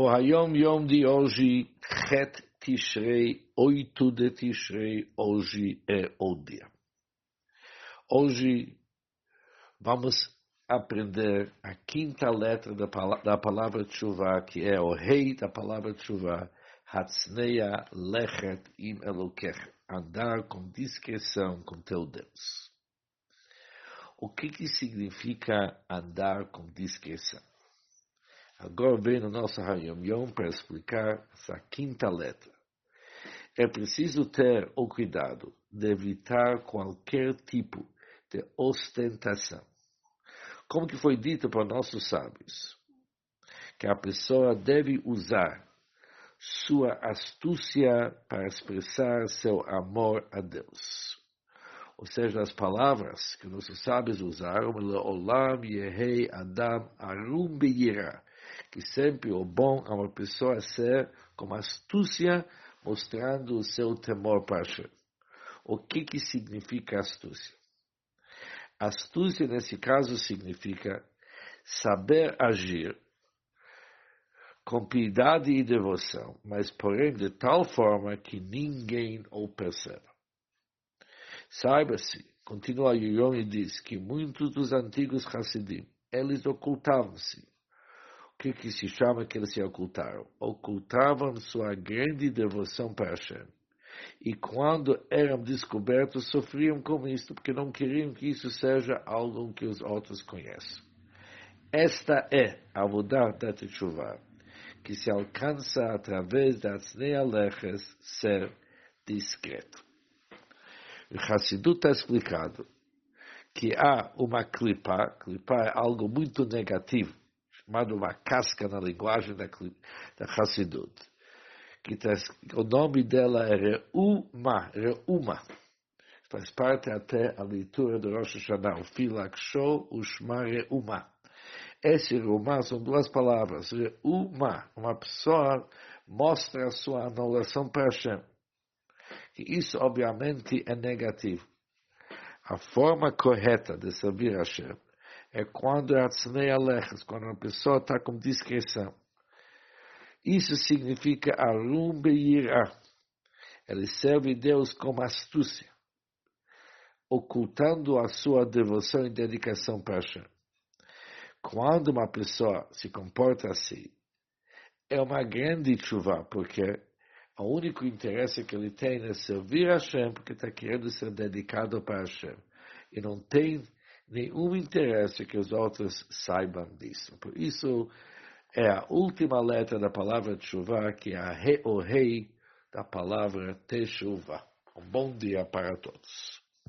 O Hayom Yom de hoje, Het Tishrei, 8 de Tishrei, hoje é o dia. Hoje vamos aprender a quinta letra da, da palavra Tshuva, que é o rei da palavra Tshuva, Hatzneia Lechet Im Elokech, andar com discreção com teu Deus. O que, que significa andar com discreção? Agora vem no nosso Hayom Yom para explicar essa quinta letra. É preciso ter o cuidado de evitar qualquer tipo de ostentação. Como que foi dito por nossos sábios, que a pessoa deve usar sua astúcia para expressar seu amor a Deus. Ou seja, as palavras que nossos sábios usaram, Olam Yehei Adam Arum Beirah, que sempre o bom a uma pessoa ser com astúcia, mostrando o seu temor para Hashem. O que, que significa astúcia? Astúcia, nesse caso, significa saber agir com piedade e devoção, mas porém de tal forma que ninguém o perceba. Saiba-se, continua Yuyon e diz que muitos dos antigos Hassidim, eles ocultavam-se que, que se chama que eles se ocultaram? Ocultavam sua grande devoção para Hashem. E quando eram descobertos, sofriam com isso, porque não queriam que isso seja algo que os outros conheçam. Esta é a Avodah da Teshuvah, que se alcança através das nealeches ser discreto. O Hassidut está explicado que há uma clipa, clipa é algo muito negativo, chamado uma casca na linguagem da, da Hassidut. Que tá, o nome dela é Reuma, Reuma. Faz parte até a leitura do Rosh Hashanah, o Filak Show, o Shma Reuma. Esse Reuma são duas palavras. Reuma, uma pessoa mostra a sua anulação para Hashem. E isso, obviamente, é negativo. A forma correta de servir Hashem é quando é Atznei Alechas, quando uma pessoa está com discreção. Isso significa Arum Beirah. Ele serve Deus com astúcia, ocultando a sua devoção e dedicação para Hashem. Quando uma pessoa se comporta assim, é uma grande chuva, porque o único interesse que ele tem é servir Hashem, porque está querendo ser dedicado para Hashem. E não tem nenhum interesse que os outros saibam disso. Por isso, é a última letra da palavra Teshuvah, que é a, o rei da palavra Teshuvah. Um bom dia para todos.